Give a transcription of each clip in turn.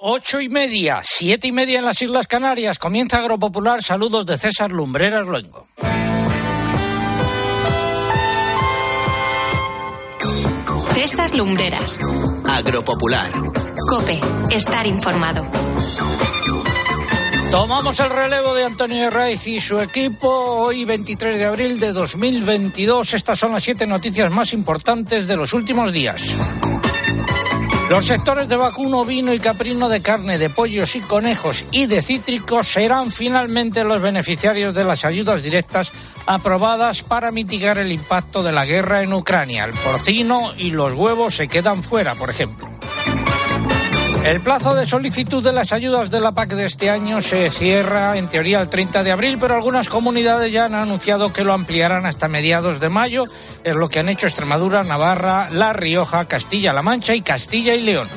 Ocho y media, siete y media en las Islas Canarias. Comienza Agropopular. Saludos de César Lumbreras Luengo. César Lumbreras. Agropopular. Cope. Estar informado. Tomamos el relevo de Antonio Raiz y su equipo hoy 23 de abril de 2022. Estas son las siete noticias más importantes de los últimos días. Los sectores de vacuno, vino y caprino de carne, de pollos y conejos y de cítricos serán finalmente los beneficiarios de las ayudas directas aprobadas para mitigar el impacto de la guerra en Ucrania. El porcino y los huevos se quedan fuera, por ejemplo. El plazo de solicitud de las ayudas de la PAC de este año se cierra en teoría el 30 de abril, pero algunas comunidades ya han anunciado que lo ampliarán hasta mediados de mayo. Es lo que han hecho Extremadura, Navarra, La Rioja, Castilla-La Mancha y Castilla y León.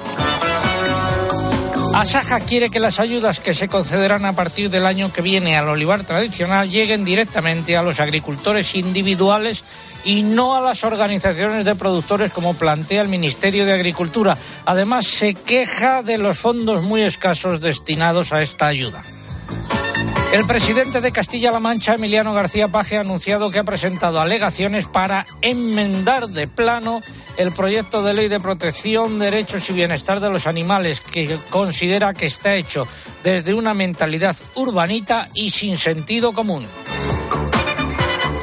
Asaja quiere que las ayudas que se concederán a partir del año que viene al olivar tradicional lleguen directamente a los agricultores individuales y no a las organizaciones de productores como plantea el Ministerio de Agricultura. Además, se queja de los fondos muy escasos destinados a esta ayuda. El presidente de Castilla-La Mancha, Emiliano García Paje, ha anunciado que ha presentado alegaciones para enmendar de plano el proyecto de ley de protección, derechos y bienestar de los animales, que considera que está hecho desde una mentalidad urbanita y sin sentido común.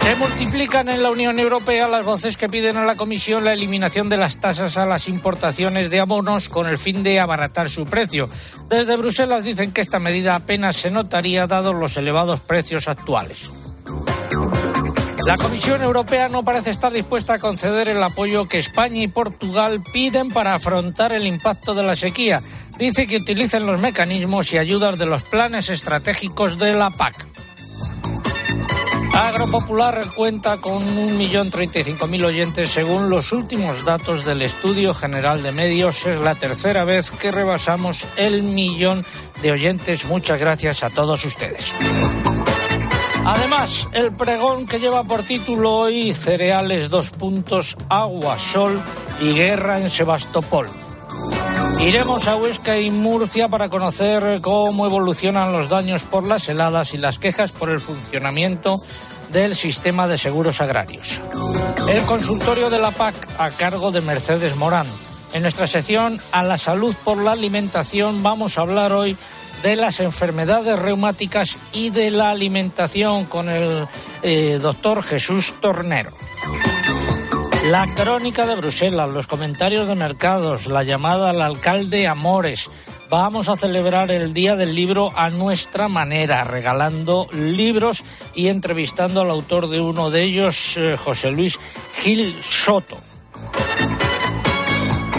Se multiplican en la Unión Europea las voces que piden a la Comisión la eliminación de las tasas a las importaciones de abonos con el fin de abaratar su precio. Desde Bruselas dicen que esta medida apenas se notaría dados los elevados precios actuales. La Comisión Europea no parece estar dispuesta a conceder el apoyo que España y Portugal piden para afrontar el impacto de la sequía. Dice que utilicen los mecanismos y ayudas de los planes estratégicos de la PAC. Agropopular cuenta con 1.035.000 oyentes según los últimos datos del Estudio General de Medios. Es la tercera vez que rebasamos el millón de oyentes. Muchas gracias a todos ustedes. Además, el pregón que lleva por título hoy Cereales dos puntos, agua, sol y guerra en Sebastopol. Iremos a Huesca y Murcia para conocer cómo evolucionan los daños por las heladas y las quejas por el funcionamiento del sistema de seguros agrarios. El consultorio de la PAC a cargo de Mercedes Morán. En nuestra sección A la salud por la alimentación vamos a hablar hoy de las enfermedades reumáticas y de la alimentación con el eh, doctor Jesús Tornero. La crónica de Bruselas, los comentarios de mercados, la llamada al alcalde Amores. Vamos a celebrar el Día del Libro a nuestra manera, regalando libros y entrevistando al autor de uno de ellos, eh, José Luis Gil Soto.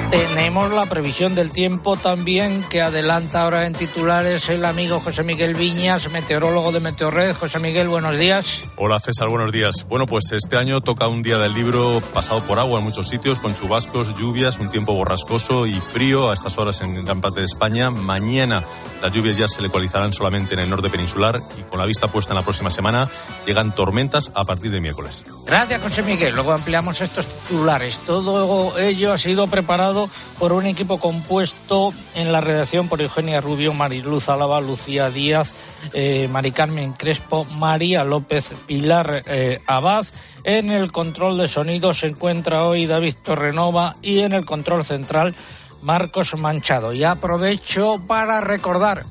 Tenemos la previsión del tiempo también que adelanta ahora en titulares el amigo José Miguel Viñas, meteorólogo de Meteorred. José Miguel, buenos días. Hola César, buenos días. Bueno, pues este año toca un día del libro pasado por agua en muchos sitios, con chubascos, lluvias, un tiempo borrascoso y frío a estas horas en gran parte de España. Mañana las lluvias ya se localizarán solamente en el norte peninsular y con la vista puesta en la próxima semana llegan tormentas a partir de miércoles. Gracias, José Miguel. Luego ampliamos estos titulares. Todo ello ha sido preparado por un equipo compuesto en la redacción por Eugenia Rubio, Mariluz Álava, Lucía Díaz, eh, Mari Carmen Crespo, María López, Pilar eh, Abad. En el control de sonido se encuentra hoy David Torrenova y en el control central Marcos Manchado. Y aprovecho para recordar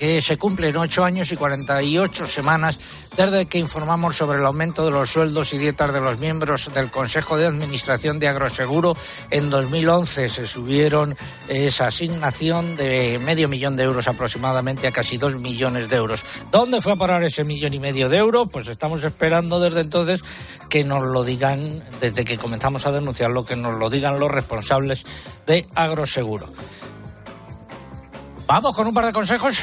que se cumplen ocho años y 48 semanas desde que informamos sobre el aumento de los sueldos y dietas de los miembros del Consejo de Administración de Agroseguro. En 2011 se subieron esa asignación de medio millón de euros aproximadamente a casi dos millones de euros. ¿Dónde fue a parar ese millón y medio de euros? Pues estamos esperando desde entonces que nos lo digan, desde que comenzamos a denunciarlo, que nos lo digan los responsables de Agroseguro. Vamos con un par de consejos.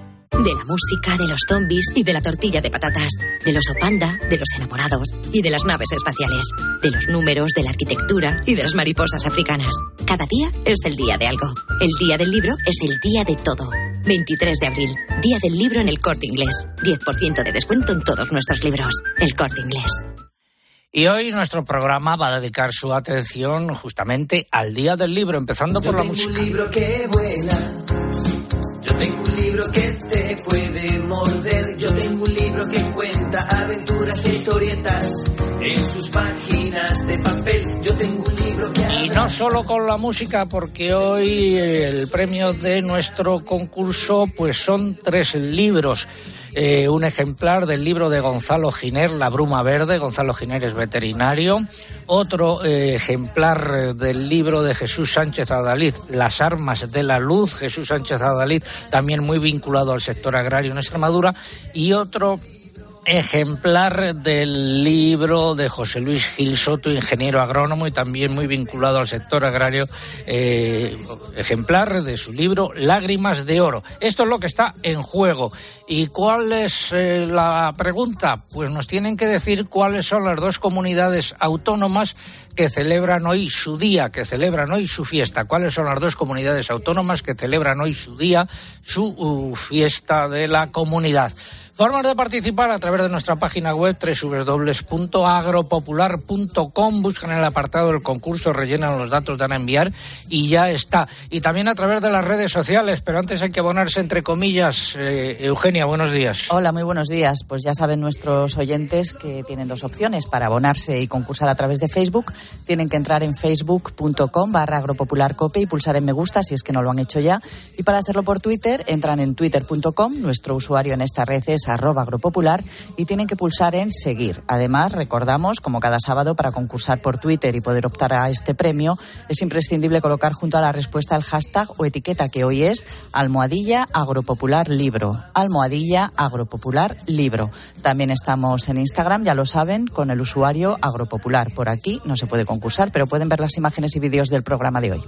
De la música, de los zombies y de la tortilla de patatas. De los opanda, de los enamorados y de las naves espaciales. De los números, de la arquitectura y de las mariposas africanas. Cada día es el día de algo. El día del libro es el día de todo. 23 de abril, Día del Libro en el Corte Inglés. 10% de descuento en todos nuestros libros. El Corte Inglés. Y hoy nuestro programa va a dedicar su atención justamente al Día del Libro, empezando por la música. un libro que vuela. Historietas en sus páginas de papel. Yo tengo un libro que Y no solo con la música, porque hoy el premio de nuestro concurso pues son tres libros. Eh, un ejemplar del libro de Gonzalo Giner, La Bruma Verde. Gonzalo Giner es veterinario. Otro eh, ejemplar eh, del libro de Jesús Sánchez Adalid, Las Armas de la Luz. Jesús Sánchez Adalid, también muy vinculado al sector agrario en Extremadura. Y otro ejemplar del libro de José Luis Gil Soto, ingeniero agrónomo y también muy vinculado al sector agrario, eh, ejemplar de su libro Lágrimas de Oro. Esto es lo que está en juego. ¿Y cuál es eh, la pregunta? Pues nos tienen que decir cuáles son las dos comunidades autónomas que celebran hoy su día, que celebran hoy su fiesta. ¿Cuáles son las dos comunidades autónomas que celebran hoy su día, su uh, fiesta de la comunidad? Formas de participar a través de nuestra página web www.agropopular.com. Buscan el apartado del concurso, rellenan los datos, dan a enviar y ya está. Y también a través de las redes sociales, pero antes hay que abonarse entre comillas. Eh, Eugenia, buenos días. Hola, muy buenos días. Pues ya saben nuestros oyentes que tienen dos opciones para abonarse y concursar a través de Facebook. Tienen que entrar en facebook.com barra agropopularcope y pulsar en me gusta si es que no lo han hecho ya. Y para hacerlo por Twitter, entran en twitter.com. Nuestro usuario en esta red es arroba agropopular y tienen que pulsar en seguir. Además, recordamos, como cada sábado, para concursar por Twitter y poder optar a este premio, es imprescindible colocar junto a la respuesta el hashtag o etiqueta que hoy es almohadilla agropopular libro. Almohadilla agropopular libro. También estamos en Instagram, ya lo saben, con el usuario agropopular. Por aquí no se puede concursar, pero pueden ver las imágenes y vídeos del programa de hoy.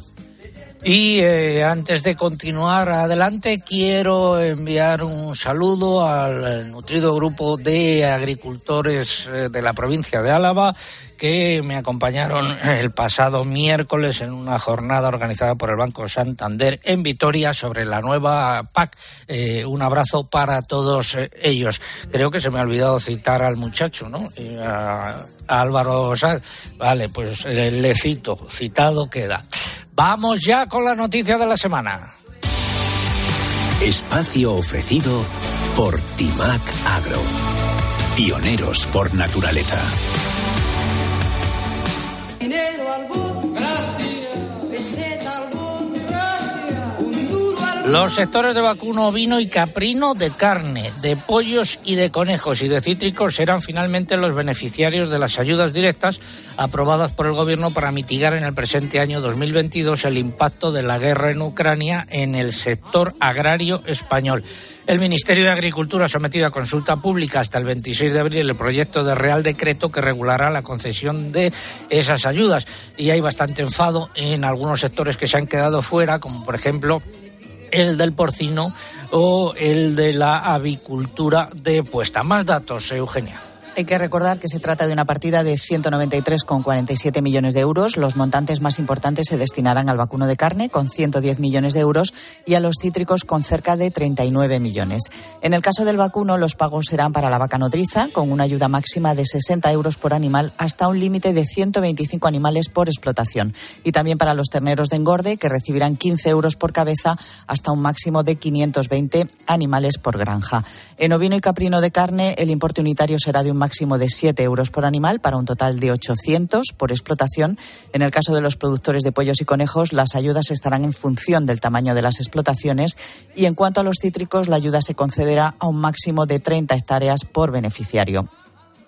Y eh, antes de continuar adelante, quiero enviar un saludo al nutrido grupo de agricultores eh, de la provincia de Álava que me acompañaron el pasado miércoles en una jornada organizada por el Banco Santander en Vitoria sobre la nueva PAC. Eh, un abrazo para todos eh, ellos. Creo que se me ha olvidado citar al muchacho, ¿no? Eh, a, Álvaro Sáez. Vale, pues eh, le cito, citado queda. Vamos ya con la noticia de la semana. Espacio ofrecido por Timac Agro. Pioneros por naturaleza. Los sectores de vacuno ovino y caprino de carne, de pollos y de conejos y de cítricos serán finalmente los beneficiarios de las ayudas directas aprobadas por el Gobierno para mitigar en el presente año 2022 el impacto de la guerra en Ucrania en el sector agrario español. El Ministerio de Agricultura ha sometido a consulta pública hasta el 26 de abril el proyecto de Real Decreto que regulará la concesión de esas ayudas. Y hay bastante enfado en algunos sectores que se han quedado fuera, como por ejemplo el del porcino o el de la avicultura de puesta. Más datos, Eugenia. Hay que recordar que se trata de una partida de 193,47 millones de euros. Los montantes más importantes se destinarán al vacuno de carne, con 110 millones de euros, y a los cítricos, con cerca de 39 millones. En el caso del vacuno, los pagos serán para la vaca nodriza, con una ayuda máxima de 60 euros por animal, hasta un límite de 125 animales por explotación. Y también para los terneros de engorde, que recibirán 15 euros por cabeza, hasta un máximo de 520 animales por granja. En ovino y caprino de carne, el importe unitario será de un máximo de 7 euros por animal para un total de 800 por explotación. En el caso de los productores de pollos y conejos, las ayudas estarán en función del tamaño de las explotaciones y en cuanto a los cítricos, la ayuda se concederá a un máximo de 30 hectáreas por beneficiario.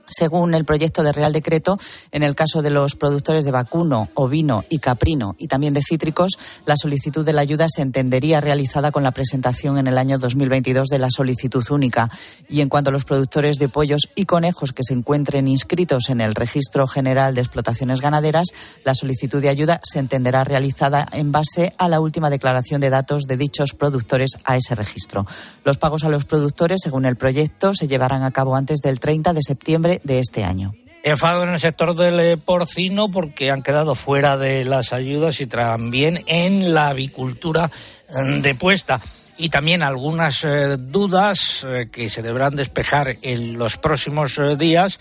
Según el proyecto de Real Decreto, en el caso de los productores de vacuno, ovino y caprino y también de cítricos, la solicitud de la ayuda se entendería realizada con la presentación en el año 2022 de la solicitud única. Y en cuanto a los productores de pollos y conejos que se encuentren inscritos en el Registro General de Explotaciones Ganaderas, la solicitud de ayuda se entenderá realizada en base a la última declaración de datos de dichos productores a ese registro. Los pagos a los productores, según el proyecto, se llevarán a cabo antes del 30 de septiembre de este año. Enfado en el sector del eh, porcino porque han quedado fuera de las ayudas y también en la avicultura mm, de puesta. Y también algunas eh, dudas eh, que se deberán despejar en los próximos días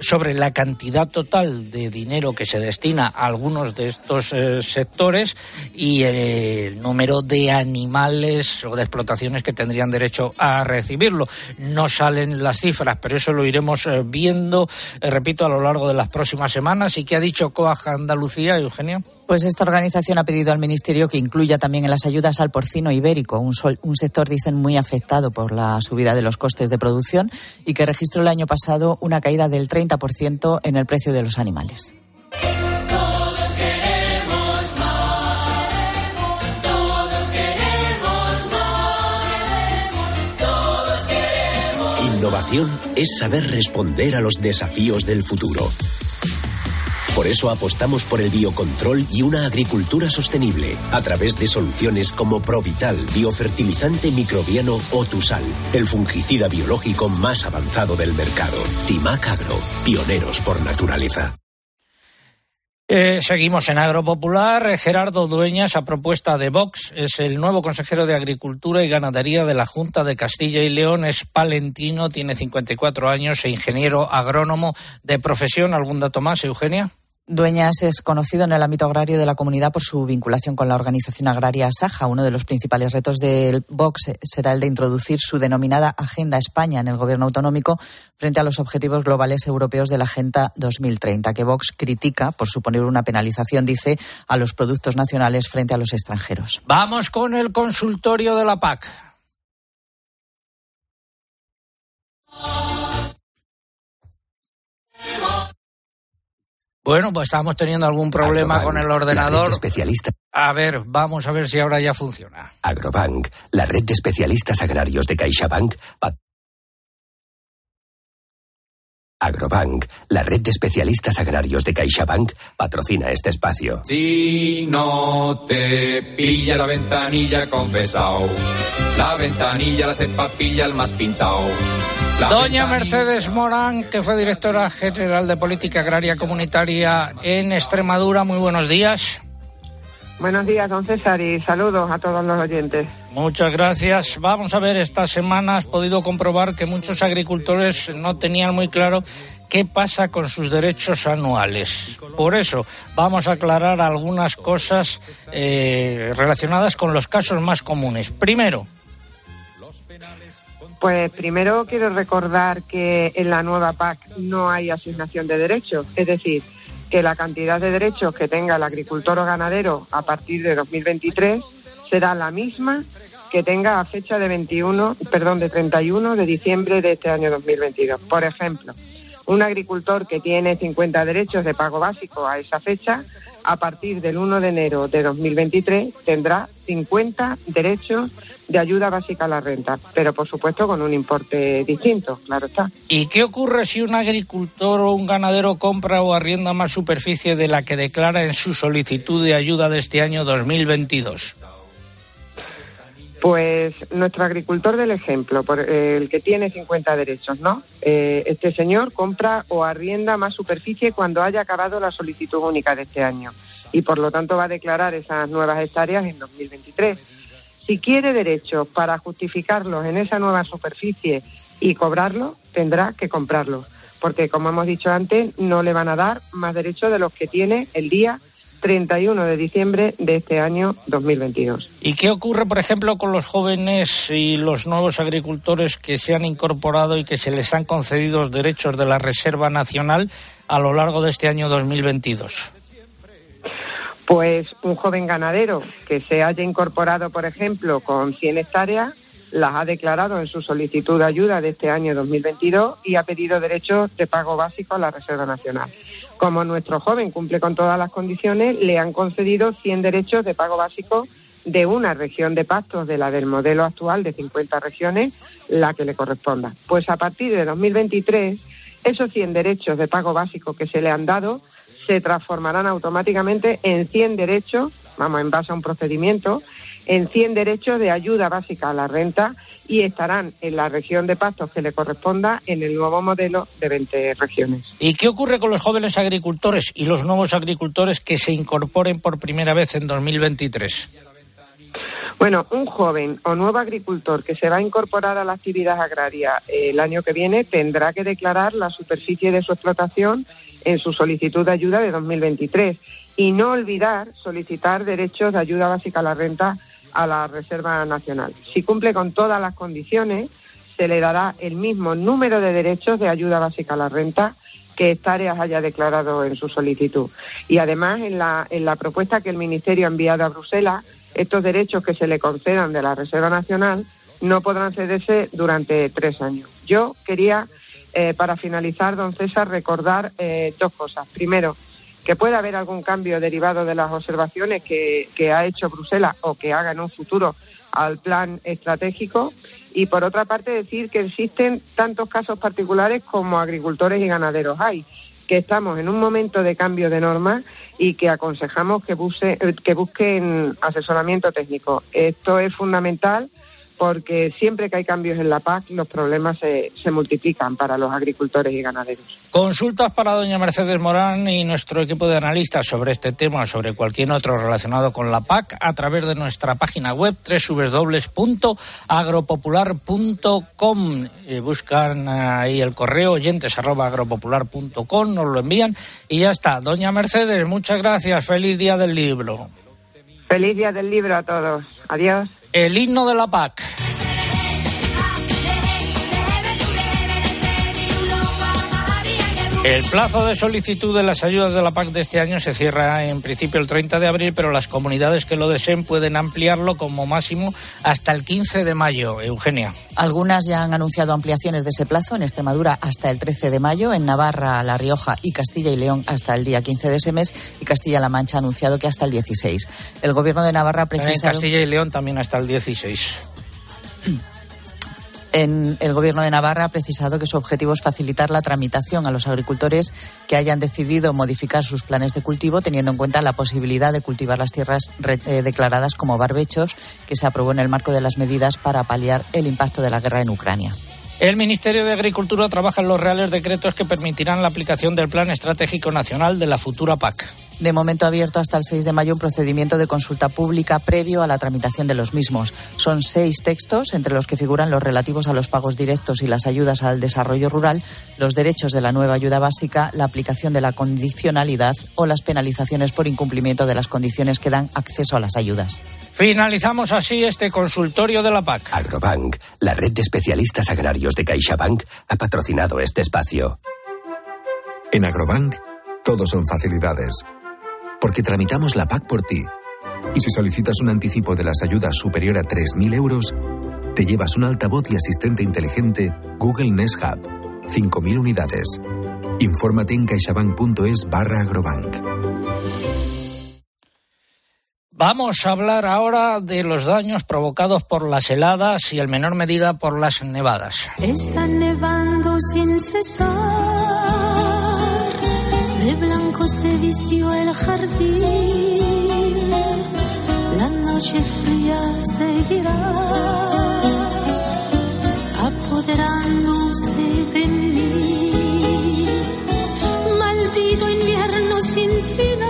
sobre la cantidad total de dinero que se destina a algunos de estos eh, sectores y el número de animales o de explotaciones que tendrían derecho a recibirlo. No salen las cifras, pero eso lo iremos eh, viendo, eh, repito, a lo largo de las próximas semanas. ¿Y qué ha dicho COAJ Andalucía, Eugenia? Pues esta organización ha pedido al Ministerio que incluya también en las ayudas al porcino ibérico, un, sector, dicen, muy afectado por la subida de los costes de producción y que registró el año pasado una caída del 30% en el precio de los animales. Innovación es saber responder a los desafíos del futuro por eso apostamos por el biocontrol y una agricultura sostenible a través de soluciones como Provital, biofertilizante microbiano o Tusal, el fungicida biológico más avanzado del mercado. Timac Agro, pioneros por naturaleza. Eh, seguimos en Agropopular. Gerardo Dueñas, a propuesta de Vox, es el nuevo consejero de Agricultura y Ganadería de la Junta de Castilla y León. Es palentino, tiene 54 años e ingeniero agrónomo de profesión. ¿Algún dato más, Eugenia? Dueñas es conocido en el ámbito agrario de la comunidad por su vinculación con la organización agraria Saja. Uno de los principales retos del Vox será el de introducir su denominada Agenda España en el gobierno autonómico frente a los objetivos globales europeos de la Agenda 2030, que Vox critica por suponer una penalización, dice, a los productos nacionales frente a los extranjeros. Vamos con el consultorio de la PAC. Bueno, pues estamos teniendo algún problema con el ordenador. especialista. A ver, vamos a ver si ahora ya funciona. Agrobank, la red de especialistas agrarios de CaixaBank. Agrobank, la red de especialistas agrarios de CaixaBank, patrocina este espacio. Si no te pilla la ventanilla, confesao. La ventanilla la cepa pilla el más pintao. Doña Mercedes Morán, que fue directora general de Política Agraria Comunitaria en Extremadura. Muy buenos días. Buenos días, don César, y saludos a todos los oyentes. Muchas gracias. Vamos a ver, esta semana has podido comprobar que muchos agricultores no tenían muy claro qué pasa con sus derechos anuales. Por eso vamos a aclarar algunas cosas eh, relacionadas con los casos más comunes. Primero, pues primero quiero recordar que en la nueva PAC no hay asignación de derechos, es decir, que la cantidad de derechos que tenga el agricultor o ganadero a partir de 2023 será la misma que tenga a fecha de 21, perdón, de 31 de diciembre de este año 2022. Por ejemplo, un agricultor que tiene 50 derechos de pago básico a esa fecha, a partir del 1 de enero de 2023 tendrá 50 derechos de ayuda básica a la renta, pero por supuesto con un importe distinto, claro está. ¿Y qué ocurre si un agricultor o un ganadero compra o arrienda más superficie de la que declara en su solicitud de ayuda de este año 2022? Pues nuestro agricultor del ejemplo, por el que tiene 50 derechos, ¿no? Eh, este señor compra o arrienda más superficie cuando haya acabado la solicitud única de este año y por lo tanto va a declarar esas nuevas hectáreas en 2023. Si quiere derechos para justificarlos en esa nueva superficie y cobrarlo, tendrá que comprarlo, porque como hemos dicho antes, no le van a dar más derechos de los que tiene el día 31 de diciembre de este año 2022. ¿Y qué ocurre, por ejemplo, con los jóvenes y los nuevos agricultores que se han incorporado y que se les han concedido derechos de la Reserva Nacional a lo largo de este año 2022? Pues un joven ganadero que se haya incorporado, por ejemplo, con 100 hectáreas, las ha declarado en su solicitud de ayuda de este año 2022 y ha pedido derechos de pago básico a la Reserva Nacional. Como nuestro joven cumple con todas las condiciones, le han concedido 100 derechos de pago básico de una región de pastos de la del modelo actual de 50 regiones, la que le corresponda. Pues a partir de 2023, esos 100 derechos de pago básico que se le han dado se transformarán automáticamente en 100 derechos, vamos, en base a un procedimiento, en 100 derechos de ayuda básica a la renta y estarán en la región de pastos que le corresponda en el nuevo modelo de 20 regiones. ¿Y qué ocurre con los jóvenes agricultores y los nuevos agricultores que se incorporen por primera vez en 2023? Bueno, un joven o nuevo agricultor que se va a incorporar a la actividad agraria el año que viene tendrá que declarar la superficie de su explotación en su solicitud de ayuda de 2023 y no olvidar solicitar derechos de ayuda básica a la renta a la Reserva Nacional. Si cumple con todas las condiciones, se le dará el mismo número de derechos de ayuda básica a la renta que Hectáreas haya declarado en su solicitud. Y además, en la, en la propuesta que el Ministerio ha enviado a Bruselas, estos derechos que se le concedan de la Reserva Nacional no podrán cederse durante tres años. Yo quería, eh, para finalizar, don César, recordar eh, dos cosas. Primero, que pueda haber algún cambio derivado de las observaciones que, ha hecho Bruselas o que haga en un futuro al plan estratégico. Y por otra parte, decir que existen tantos casos particulares como agricultores y ganaderos hay, que estamos en un momento de cambio de normas y que aconsejamos que, que busquen asesoramiento técnico. Esto es fundamental porque siempre que hay cambios en la PAC los problemas se, se, multiplican para los agricultores y ganaderos. Consultas para doña Mercedes Morán y nuestro equipo de analistas sobre este tema sobre cualquier otro relacionado con la PAC a través de nuestra página web www.agropopular.com. Eh, buscan ahí el correo oyentes arroba agropopular.com, nos lo envían y ya está. Doña Mercedes, muchas gracias. Feliz día del libro. Feliz día del libro a todos. Adiós. El himno de la PAC. El plazo de solicitud de las ayudas de la PAC de este año se cierra en principio el 30 de abril, pero las comunidades que lo deseen pueden ampliarlo como máximo hasta el 15 de mayo. Eugenia. Algunas ya han anunciado ampliaciones de ese plazo. En Extremadura hasta el 13 de mayo, en Navarra, La Rioja y Castilla y León hasta el día 15 de ese mes y Castilla-La Mancha ha anunciado que hasta el 16. El gobierno de Navarra ha precisado... En Castilla y León también hasta el 16. El Gobierno de Navarra ha precisado que su objetivo es facilitar la tramitación a los agricultores que hayan decidido modificar sus planes de cultivo, teniendo en cuenta la posibilidad de cultivar las tierras eh, declaradas como barbechos, que se aprobó en el marco de las medidas para paliar el impacto de la guerra en Ucrania. El Ministerio de Agricultura trabaja en los reales decretos que permitirán la aplicación del Plan Estratégico Nacional de la futura PAC. De momento abierto hasta el 6 de mayo un procedimiento de consulta pública previo a la tramitación de los mismos. Son seis textos, entre los que figuran los relativos a los pagos directos y las ayudas al desarrollo rural, los derechos de la nueva ayuda básica, la aplicación de la condicionalidad o las penalizaciones por incumplimiento de las condiciones que dan acceso a las ayudas. Finalizamos así este consultorio de la PAC. Agrobank, la red de especialistas agrarios de CaixaBank, ha patrocinado este espacio. En Agrobank, todo son facilidades porque tramitamos la PAC por ti. Y si solicitas un anticipo de las ayudas superior a 3.000 euros, te llevas un altavoz y asistente inteligente Google Nest Hub. 5.000 unidades. Infórmate en caixabank.es barra agrobank. Vamos a hablar ahora de los daños provocados por las heladas y en menor medida por las nevadas. Está nevando sin cesar blanco se vistió el jardín, la noche fría seguirá, apoderándose de mí. Maldito invierno sin final,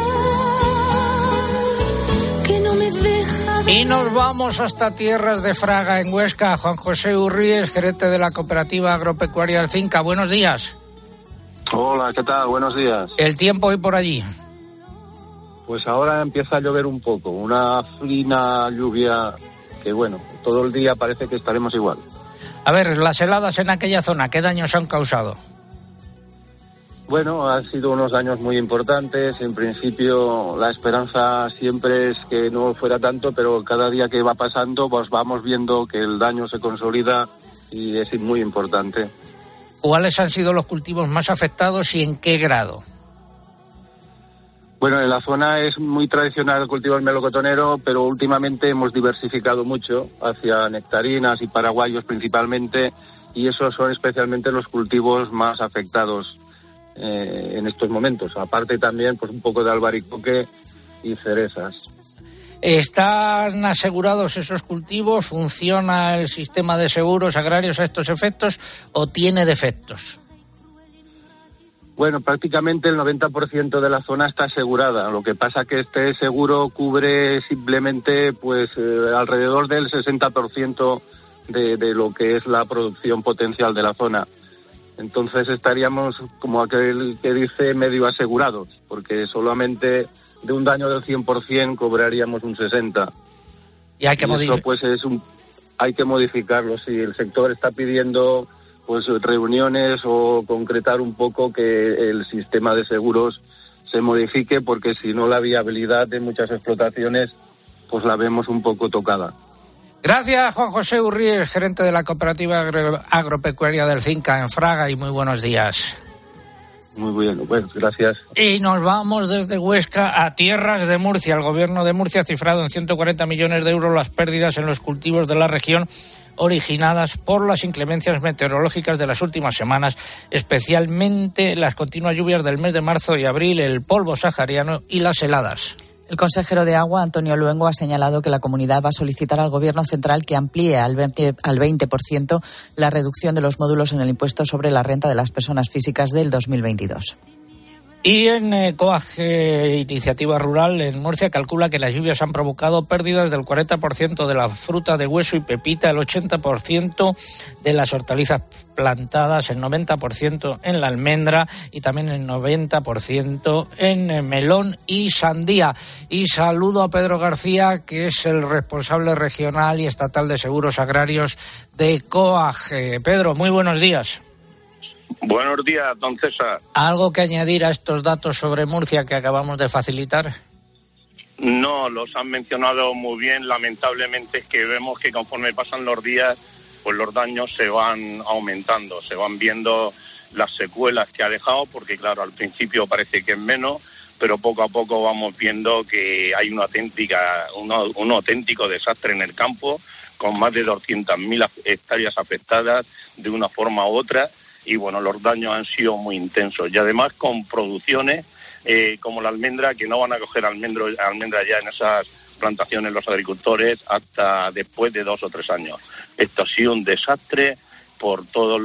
que no me deja. Y nos vamos hasta tierras de Fraga, en Huesca. Juan José Urríes, gerente de la cooperativa agropecuaria del Finca. Buenos días. Hola, ¿qué tal? Buenos días. El tiempo hoy por allí. Pues ahora empieza a llover un poco, una fina lluvia que bueno, todo el día parece que estaremos igual. A ver, las heladas en aquella zona, ¿qué daños han causado? Bueno, han sido unos daños muy importantes. En principio, la esperanza siempre es que no fuera tanto, pero cada día que va pasando, pues vamos viendo que el daño se consolida y es muy importante. ¿Cuáles han sido los cultivos más afectados y en qué grado? Bueno, en la zona es muy tradicional el cultivo del melocotonero, pero últimamente hemos diversificado mucho hacia nectarinas y paraguayos principalmente, y esos son especialmente los cultivos más afectados eh, en estos momentos. Aparte también, pues un poco de albaricoque y cerezas. ¿Están asegurados esos cultivos? ¿Funciona el sistema de seguros agrarios a estos efectos o tiene defectos? Bueno, prácticamente el 90% de la zona está asegurada. Lo que pasa que este seguro cubre simplemente pues eh, alrededor del 60% de, de lo que es la producción potencial de la zona. Entonces estaríamos como aquel que dice medio asegurados, porque solamente de un daño del 100% cobraríamos un 60. Y hay que modificarlo. pues es un hay que modificarlo. Si el sector está pidiendo pues reuniones o concretar un poco que el sistema de seguros se modifique porque si no la viabilidad de muchas explotaciones pues la vemos un poco tocada. Gracias, Juan José Urríez, gerente de la cooperativa agropecuaria del Finca en Fraga y muy buenos días. Muy bueno, gracias. Y nos vamos desde Huesca a tierras de Murcia. El gobierno de Murcia ha cifrado en 140 millones de euros las pérdidas en los cultivos de la región originadas por las inclemencias meteorológicas de las últimas semanas, especialmente las continuas lluvias del mes de marzo y abril, el polvo sahariano y las heladas. El consejero de Agua, Antonio Luengo, ha señalado que la comunidad va a solicitar al Gobierno central que amplíe al 20%, al 20 la reducción de los módulos en el impuesto sobre la renta de las personas físicas del 2022. Y en eh, Iniciativa Rural en Murcia calcula que las lluvias han provocado pérdidas del 40% de la fruta de hueso y pepita, el 80% de las hortalizas plantadas, el 90% en la almendra y también el 90% en eh, melón y sandía. Y saludo a Pedro García, que es el responsable regional y estatal de seguros agrarios de Coaje. Pedro, muy buenos días. Buenos días, don César. ¿Algo que añadir a estos datos sobre Murcia que acabamos de facilitar? No, los han mencionado muy bien. Lamentablemente es que vemos que conforme pasan los días, pues los daños se van aumentando, se van viendo las secuelas que ha dejado, porque claro, al principio parece que es menos, pero poco a poco vamos viendo que hay una auténtica, un auténtico desastre en el campo, con más de 200.000 hectáreas afectadas de una forma u otra y bueno, los daños han sido muy intensos y además con producciones eh, como la almendra que no van a coger almendro, almendra ya en esas plantaciones los agricultores hasta después de dos o tres años. Esto ha sido un desastre por todas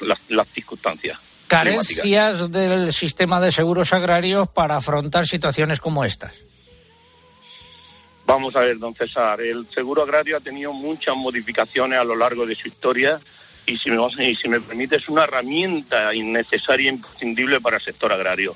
las, las circunstancias. Carencias del sistema de seguros agrarios para afrontar situaciones como estas. Vamos a ver, don César, el seguro agrario ha tenido muchas modificaciones a lo largo de su historia y si, me, me permite, es una herramienta innecesaria e imprescindible para el sector agrario.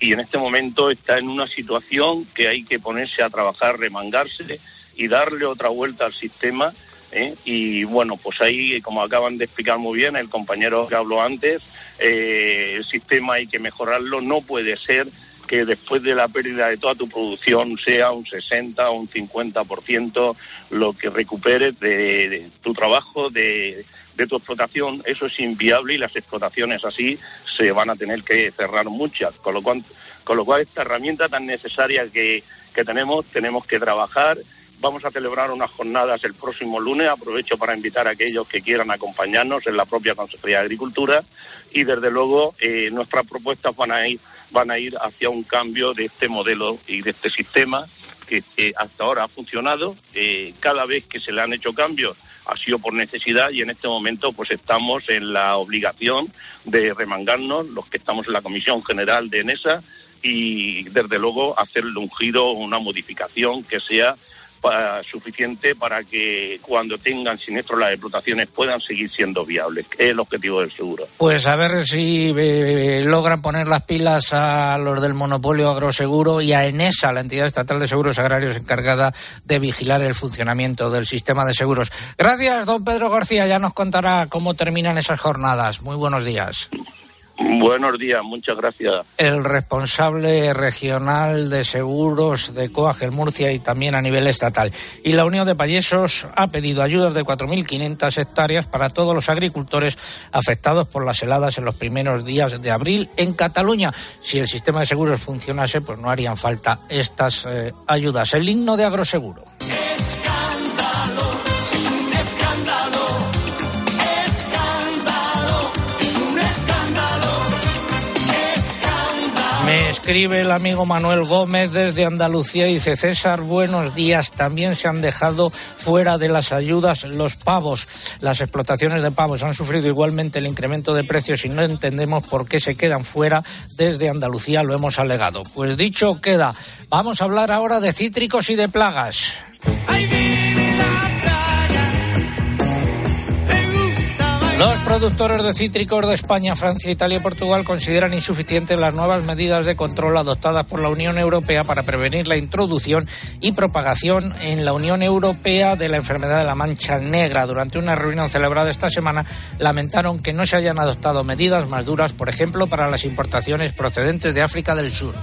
Y en este momento está en una situación que hay que ponerse a trabajar, remangarse y darle otra vuelta al sistema. ¿eh? Y bueno, pues ahí, como acaban de explicar muy bien el compañero que habló antes, eh, el sistema hay que mejorarlo. No puede ser que después de la pérdida de toda tu producción sea un 60 o un 50% lo que recuperes de tu trabajo, de, de tu explotación, eso es inviable y las explotaciones así se van a tener que cerrar muchas. Con lo cual, con lo cual esta herramienta tan necesaria que, que tenemos, tenemos que trabajar. Vamos a celebrar unas jornadas el próximo lunes. Aprovecho para invitar a aquellos que quieran acompañarnos en la propia Consejería de Agricultura y desde luego eh, nuestras propuestas van a ir van a ir hacia un cambio de este modelo y de este sistema que hasta ahora ha funcionado. Eh, cada vez que se le han hecho cambios ha sido por necesidad y en este momento pues estamos en la obligación de remangarnos los que estamos en la Comisión General de ENESA y desde luego hacerle un giro, una modificación que sea suficiente para que cuando tengan siniestros las explotaciones puedan seguir siendo viables, que es el objetivo del seguro. Pues a ver si eh, logran poner las pilas a los del monopolio agroseguro y a ENESA, la entidad estatal de seguros agrarios encargada de vigilar el funcionamiento del sistema de seguros. Gracias, don Pedro García. Ya nos contará cómo terminan esas jornadas. Muy buenos días. Buenos días, muchas gracias. El responsable regional de seguros de Coagel Murcia y también a nivel estatal. Y la Unión de Payesos ha pedido ayudas de 4.500 hectáreas para todos los agricultores afectados por las heladas en los primeros días de abril en Cataluña. Si el sistema de seguros funcionase, pues no harían falta estas eh, ayudas. El himno de agroseguro. Escribe el amigo Manuel Gómez desde Andalucía y dice, César, buenos días. También se han dejado fuera de las ayudas los pavos. Las explotaciones de pavos han sufrido igualmente el incremento de precios y no entendemos por qué se quedan fuera. Desde Andalucía lo hemos alegado. Pues dicho queda, vamos a hablar ahora de cítricos y de plagas. Los productores de cítricos de España, Francia, Italia y Portugal consideran insuficientes las nuevas medidas de control adoptadas por la Unión Europea para prevenir la introducción y propagación en la Unión Europea de la enfermedad de la mancha negra. Durante una reunión celebrada esta semana, lamentaron que no se hayan adoptado medidas más duras, por ejemplo, para las importaciones procedentes de África del Sur.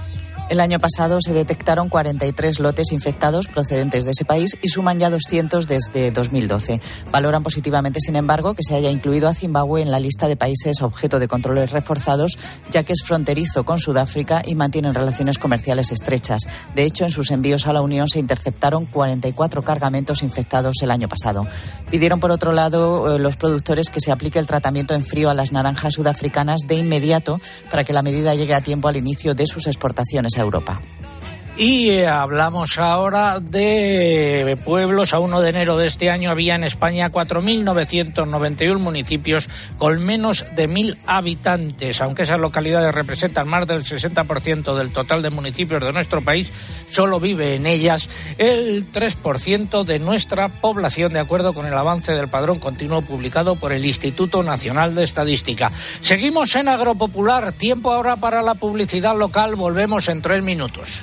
El año pasado se detectaron 43 lotes infectados procedentes de ese país y suman ya 200 desde 2012. Valoran positivamente, sin embargo, que se haya incluido a Zimbabue en la lista de países objeto de controles reforzados, ya que es fronterizo con Sudáfrica y mantienen relaciones comerciales estrechas. De hecho, en sus envíos a la Unión se interceptaron 44 cargamentos infectados el año pasado. Pidieron, por otro lado, eh, los productores que se aplique el tratamiento en frío a las naranjas sudafricanas de inmediato para que la medida llegue a tiempo al inicio de sus exportaciones Europa. Y eh, hablamos ahora de pueblos. A 1 de enero de este año había en España 4.991 municipios con menos de 1.000 habitantes. Aunque esas localidades representan más del 60% del total de municipios de nuestro país, solo vive en ellas el 3% de nuestra población, de acuerdo con el avance del padrón continuo publicado por el Instituto Nacional de Estadística. Seguimos en Agropopular. Tiempo ahora para la publicidad local. Volvemos en tres minutos.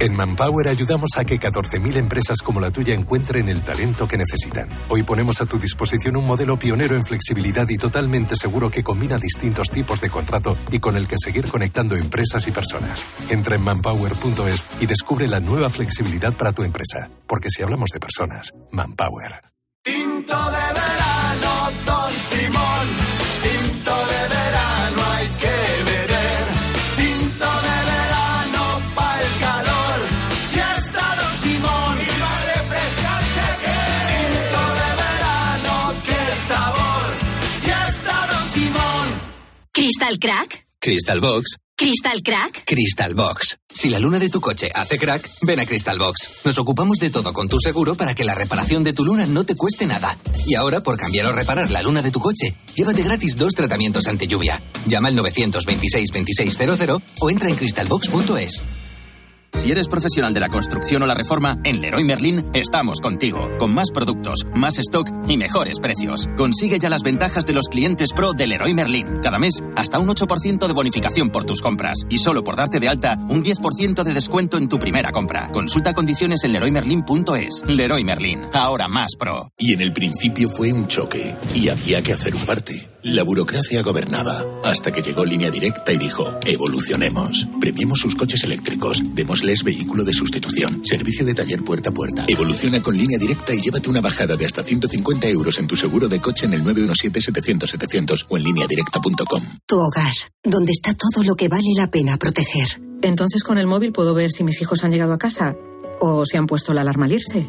En Manpower ayudamos a que 14.000 empresas como la tuya encuentren el talento que necesitan. Hoy ponemos a tu disposición un modelo pionero en flexibilidad y totalmente seguro que combina distintos tipos de contrato y con el que seguir conectando empresas y personas. Entra en manpower.es y descubre la nueva flexibilidad para tu empresa. Porque si hablamos de personas, Manpower. De verano, Don Simón. ¿Crystal Crack? Crystal Box. ¿Crystal Crack? Crystal Box. Si la luna de tu coche hace crack, ven a Crystal Box. Nos ocupamos de todo con tu seguro para que la reparación de tu luna no te cueste nada. Y ahora, por cambiar o reparar la luna de tu coche, llévate gratis dos tratamientos ante lluvia. Llama al 926 2600 o entra en crystalbox.es. Si eres profesional de la construcción o la reforma, en Leroy Merlin estamos contigo, con más productos, más stock y mejores precios. Consigue ya las ventajas de los clientes pro de Leroy Merlin. Cada mes, hasta un 8% de bonificación por tus compras. Y solo por darte de alta, un 10% de descuento en tu primera compra. Consulta condiciones en leroymerlin.es. Leroy Merlin, ahora más pro. Y en el principio fue un choque, y había que hacer un parte. La burocracia gobernaba, hasta que llegó Línea Directa y dijo, evolucionemos. Premiemos sus coches eléctricos, démosles vehículo de sustitución, servicio de taller puerta a puerta. Evoluciona con Línea Directa y llévate una bajada de hasta 150 euros en tu seguro de coche en el 917-700-700 o en lineadirecta.com. Tu hogar, donde está todo lo que vale la pena proteger. Entonces con el móvil puedo ver si mis hijos han llegado a casa o si han puesto la alarma al irse.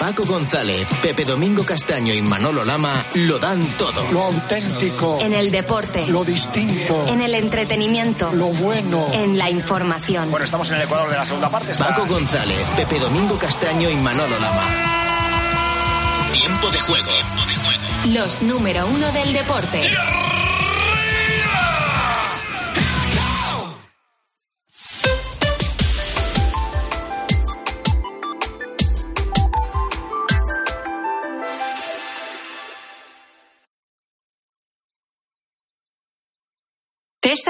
Paco González, Pepe Domingo Castaño y Manolo Lama lo dan todo. Lo auténtico. En el deporte. Lo distinto. En el entretenimiento. Lo bueno. En la información. Bueno, estamos en el Ecuador de la segunda parte. Está... Paco González, Pepe Domingo Castaño y Manolo Lama. Tiempo de juego. Los número uno del deporte.